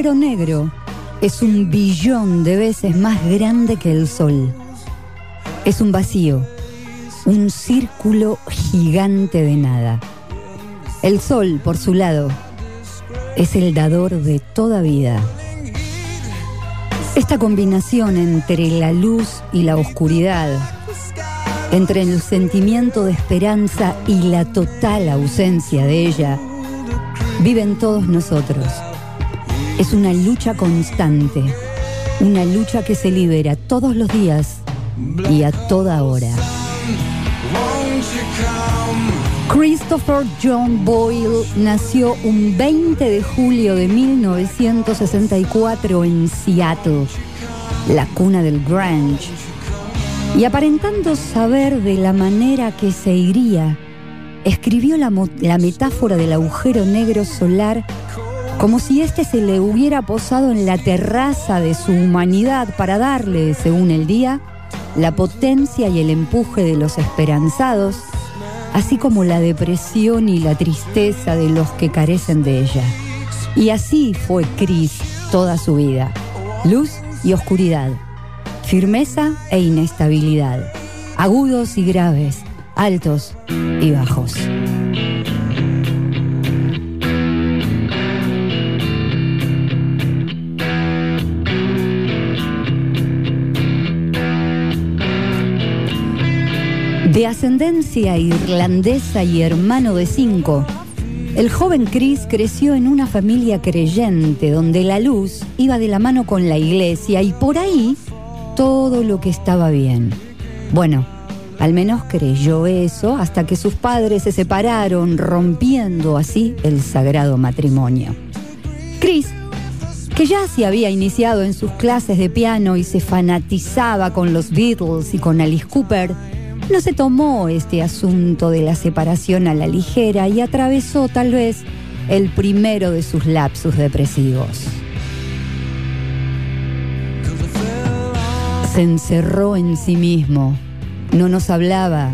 Agujero negro es un billón de veces más grande que el Sol. Es un vacío, un círculo gigante de nada. El Sol, por su lado, es el dador de toda vida. Esta combinación entre la luz y la oscuridad, entre el sentimiento de esperanza y la total ausencia de ella, vive en todos nosotros. Es una lucha constante, una lucha que se libera todos los días y a toda hora. Christopher John Boyle nació un 20 de julio de 1964 en Seattle, la cuna del grunge. Y aparentando saber de la manera que se iría, escribió la, metáfora del agujero negro solar como si éste se le hubiera posado en la terraza de su humanidad para darle, según el día, la potencia y el empuje de los esperanzados, así como la depresión y la tristeza de los que carecen de ella. Y así fue Chris toda su vida, luz y oscuridad, firmeza e inestabilidad, agudos y graves, altos y bajos. De ascendencia irlandesa y hermano de cinco, el joven Chris creció en una familia creyente donde la luz iba de la mano con la iglesia y por ahí todo lo que estaba bien. Bueno, al menos creyó eso hasta que sus padres se separaron, rompiendo así el sagrado matrimonio. Chris, que ya se había iniciado en sus clases de piano y se fanatizaba con los Beatles y con Alice Cooper, no se tomó este asunto de la separación a la ligera y atravesó tal vez el primero de sus lapsus depresivos. Se encerró en sí mismo, no nos hablaba,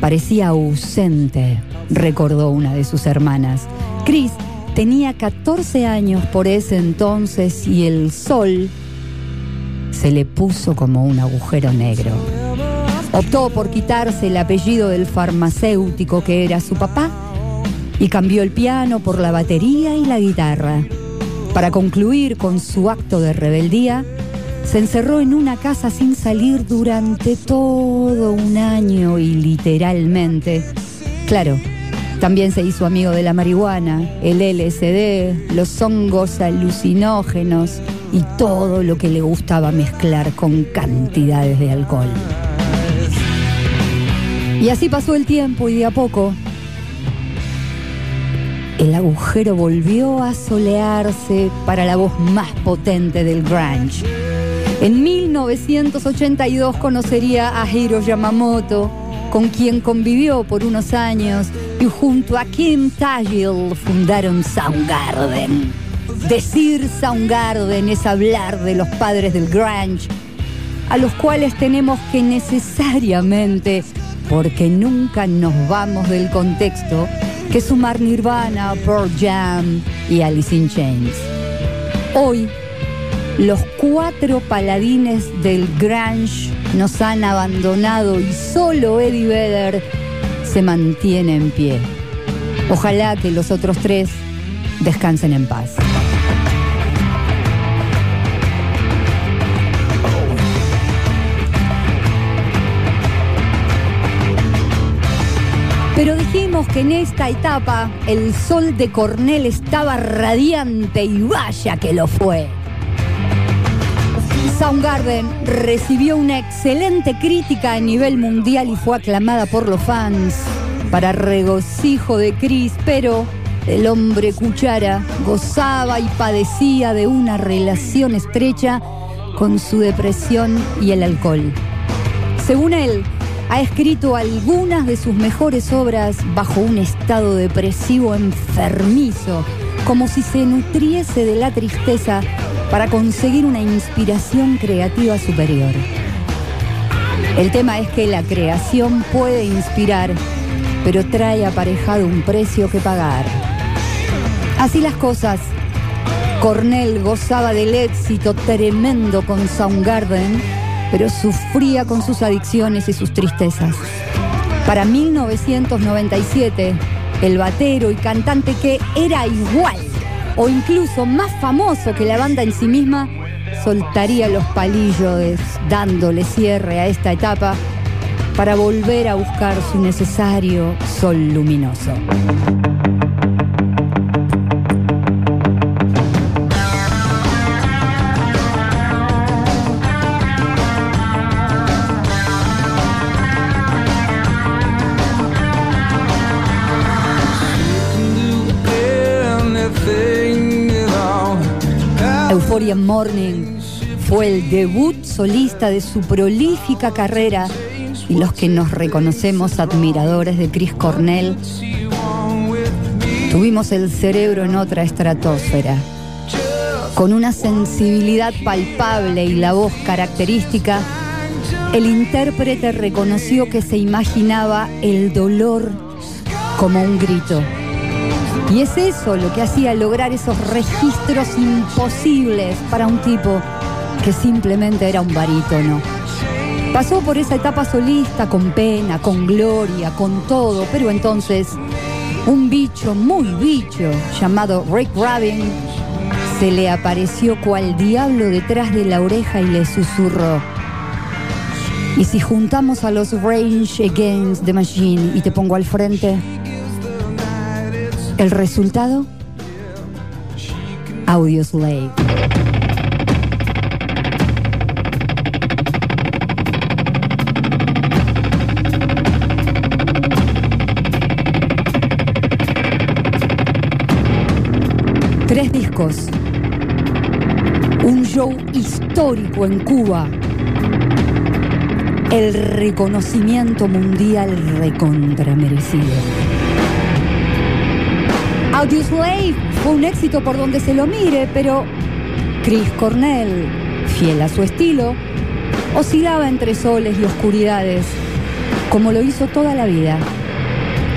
parecía ausente, recordó una de sus hermanas. Chris tenía 14 años por ese entonces y el sol se le puso como un agujero negro. Optó por quitarse el apellido del farmacéutico que era su papá y cambió el piano por la batería y la guitarra. Para concluir con su acto de rebeldía, se encerró en una casa sin salir durante todo un año y literalmente. Claro, también se hizo amigo de la marihuana, el LSD, los hongos alucinógenos y todo lo que le gustaba mezclar con cantidades de alcohol. Y así pasó el tiempo y de a poco el agujero volvió a solearse para la voz más potente del grunge. En 1982 conocería a Hiro Yamamoto, con quien convivió por unos años y junto a Kim Tajil fundaron Soundgarden. Decir Soundgarden es hablar de los padres del grunge, a los cuales tenemos que necesariamente, porque nunca nos vamos del contexto, que sumar Nirvana, Pearl Jam y Alice in Chains. Hoy, los cuatro paladines del grunge nos han abandonado y solo Eddie Vedder se mantiene en pie. Ojalá que los otros tres descansen en paz. Pero dijimos que en esta etapa el sol de Cornell estaba radiante y vaya que lo fue. Soundgarden recibió una excelente crítica a nivel mundial y fue aclamada por los fans para regocijo de Chris, pero el hombre cuchara gozaba y padecía de una relación estrecha con su depresión y el alcohol. Según él, ha escrito algunas de sus mejores obras bajo un estado depresivo enfermizo, como si se nutriese de la tristeza para conseguir una inspiración creativa superior. El tema es que la creación puede inspirar, pero trae aparejado un precio que pagar. Así las cosas, Cornell gozaba del éxito tremendo con Soundgarden, pero sufría con sus adicciones y sus tristezas. Para 1997, el batero y cantante que era igual o incluso más famoso que la banda en sí misma, soltaría los palillos dándole cierre a esta etapa para volver a buscar su necesario sol luminoso. Euphoria Morning fue el debut solista de su prolífica carrera y los que nos reconocemos admiradores de Chris Cornell tuvimos el cerebro en otra estratosfera. Con una sensibilidad palpable y la voz característica, el intérprete reconoció que se imaginaba el dolor como un grito y es eso lo que hacía lograr esos registros imposibles para un tipo que simplemente era un barítono. Pasó por esa etapa solista con pena, con gloria, con todo, pero entonces un bicho muy bicho llamado Rick Rabin se le apareció cual diablo detrás de la oreja y le susurró. Y si juntamos a los Range Against the Machine y te pongo al frente, el resultado, Audio Slave. Tres discos, un show histórico en Cuba, el reconocimiento mundial recontramerecido. Fue un éxito por donde se lo mire, pero Chris Cornell, fiel a su estilo, oscilaba entre soles y oscuridades, como lo hizo toda la vida.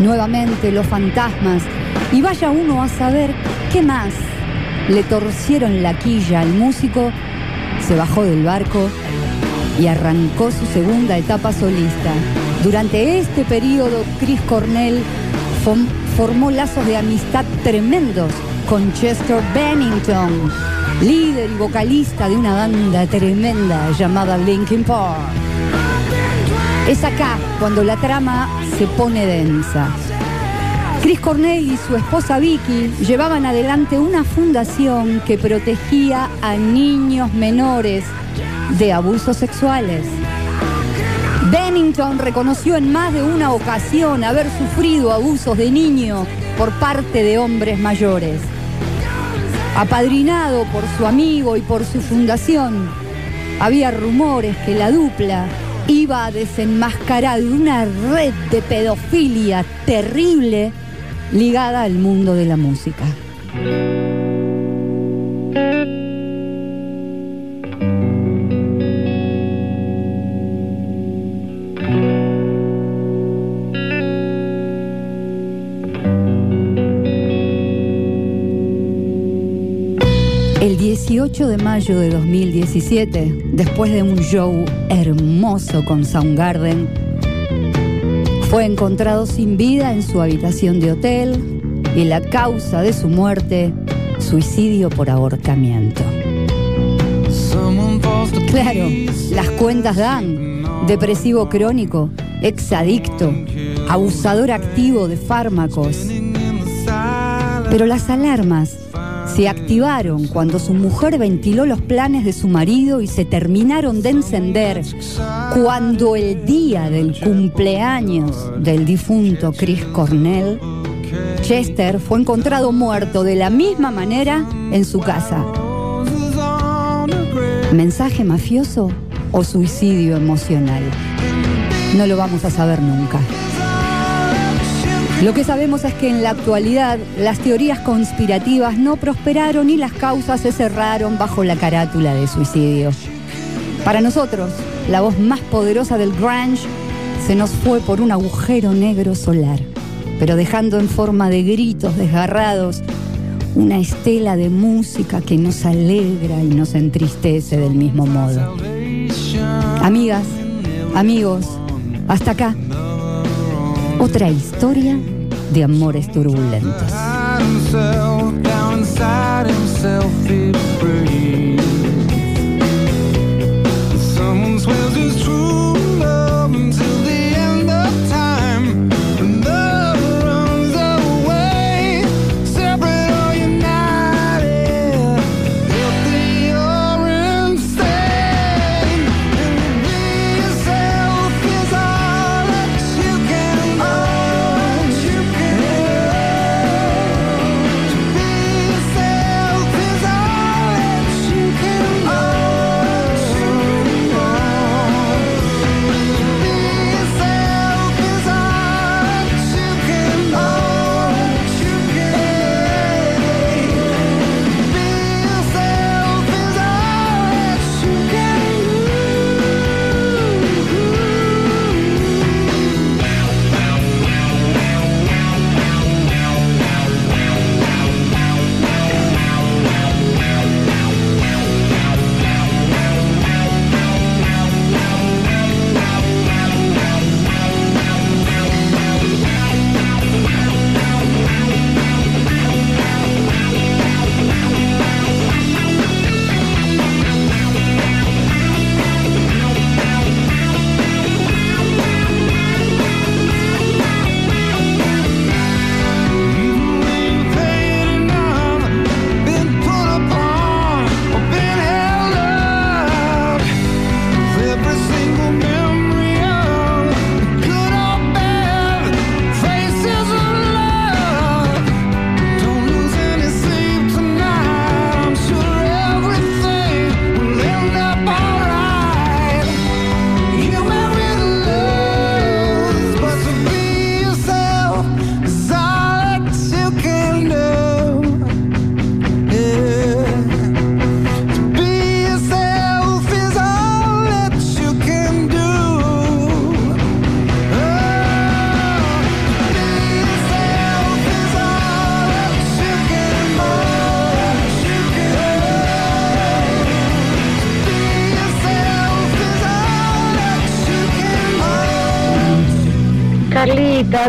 Nuevamente los fantasmas, y vaya uno a saber qué más le torcieron la quilla al músico, se bajó del barco y arrancó su segunda etapa solista. Durante este periodo, Chris Cornell formó lazos de amistad tremendos con Chester Bennington, líder y vocalista de una banda tremenda llamada Linkin Park. Es acá cuando la trama se pone densa. Chris Cornell y su esposa Vicky llevaban adelante una fundación que protegía a niños menores de abusos sexuales. Bennington reconoció en más de una ocasión haber sufrido abusos de niño por parte de hombres mayores. Apadrinado por su amigo y por su fundación, había rumores que la dupla iba a desenmascarar una red de pedofilia terrible ligada al mundo de la música. El 18 de mayo de 2017, después de un show hermoso con Soundgarden, fue encontrado sin vida en su habitación de hotel y la causa de su muerte, suicidio por ahorcamiento. Claro, las cuentas dan. Depresivo crónico, exadicto, abusador activo de fármacos. Pero las alarmas se activaron cuando su mujer ventiló los planes de su marido y se terminaron de encender cuando el día del cumpleaños del difunto Chris Cornell, Chester fue encontrado muerto de la misma manera en su casa. ¿Mensaje mafioso o suicidio emocional? No lo vamos a saber nunca. Lo que sabemos es que en la actualidad las teorías conspirativas no prosperaron y las causas se cerraron bajo la carátula de suicidio. Para nosotros, la voz más poderosa del grunge se nos fue por un agujero negro solar, pero dejando en forma de gritos desgarrados una estela de música que nos alegra y nos entristece del mismo modo. Amigas, amigos, hasta acá. Otra historia de amores turbulentos.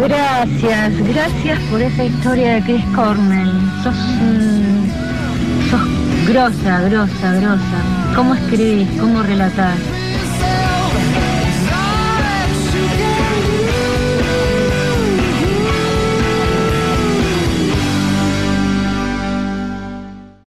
Gracias, gracias por esa historia de Chris Cornell. Sos, sos grosa, grosa, grosa. ¿Cómo escribís? ¿Cómo relatás?